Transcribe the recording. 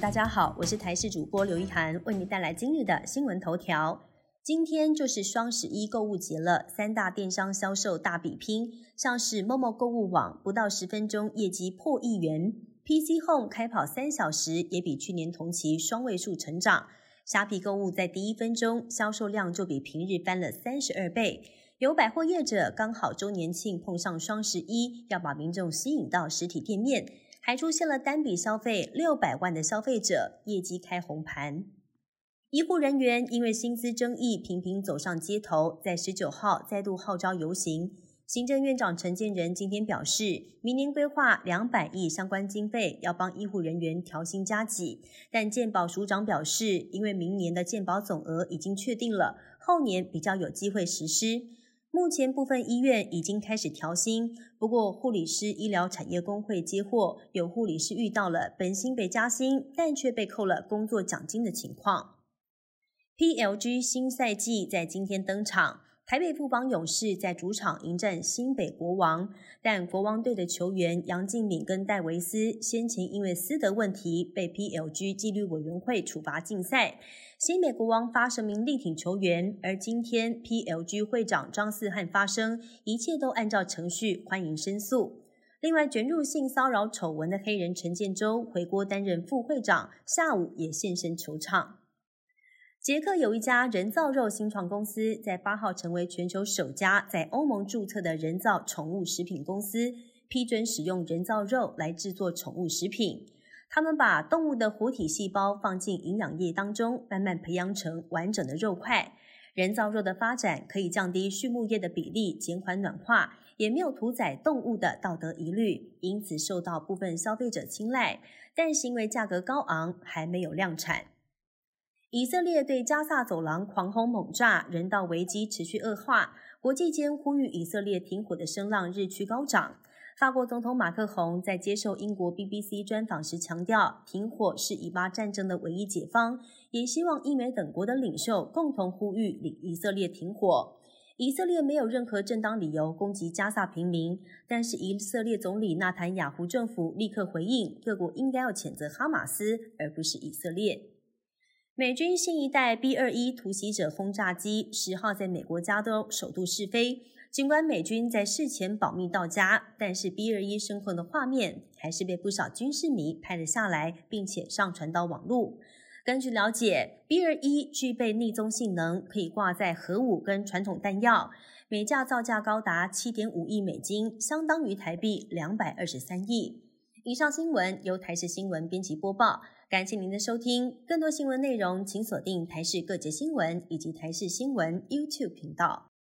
大家好，我是台视主播刘一涵，为您带来今日的新闻头条。今天就是双十一购物节了，三大电商销售大比拼，像是某某购物网不到十分钟业绩破亿元，PC Home 开跑三小时也比去年同期双位数成长。虾皮购物在第一分钟销售量就比平日翻了三十二倍。有百货业者刚好周年庆碰上双十一，要把民众吸引到实体店面。还出现了单笔消费六百万的消费者，业绩开红盘。医护人员因为薪资争议频频走上街头，在十九号再度号召游行。行政院长陈建仁今天表示，明年规划两百亿相关经费，要帮医护人员调薪加给。但健保署长表示，因为明年的健保总额已经确定了，后年比较有机会实施。目前部分医院已经开始调薪，不过护理师医疗产业工会接获有护理师遇到了本薪被加薪，但却被扣了工作奖金的情况。PLG 新赛季在今天登场。台北富邦勇士在主场迎战新北国王，但国王队的球员杨敬敏跟戴维斯先前因为私德问题被 PLG 纪律委员会处罚禁赛。新北国王发声明力挺球员，而今天 PLG 会长张四汉发声，一切都按照程序，欢迎申诉。另外，卷入性骚扰丑闻的黑人陈建州回国担任副会长，下午也现身球场。捷克有一家人造肉新创公司，在八号成为全球首家在欧盟注册的人造宠物食品公司，批准使用人造肉来制作宠物食品。他们把动物的活体细胞放进营养液当中，慢慢培养成完整的肉块。人造肉的发展可以降低畜牧业的比例，减缓暖化，也没有屠宰动物的道德疑虑，因此受到部分消费者青睐。但是因为价格高昂，还没有量产。以色列对加萨走廊狂轰猛炸，人道危机持续恶化。国际间呼吁以色列停火的声浪日趋高涨。法国总统马克宏在接受英国 BBC 专访时强调，停火是以巴战争的唯一解方，也希望英美等国的领袖共同呼吁以色列停火。以色列没有任何正当理由攻击加萨平民，但是以色列总理纳坦雅胡政府立刻回应，各国应该要谴责哈马斯，而不是以色列。美军新一代 B 二一突袭者轰炸机十号在美国加州首度试飞。尽管美军在事前保密到家，但是 B 二一升空的画面还是被不少军事迷拍了下来，并且上传到网络。根据了解，B 二一具备逆踪性能，可以挂载核武跟传统弹药。每架造价高达七点五亿美金，相当于台币两百二十三亿。以上新闻由台视新闻编辑播报。感谢您的收听，更多新闻内容请锁定台视各节新闻以及台视新闻 YouTube 频道。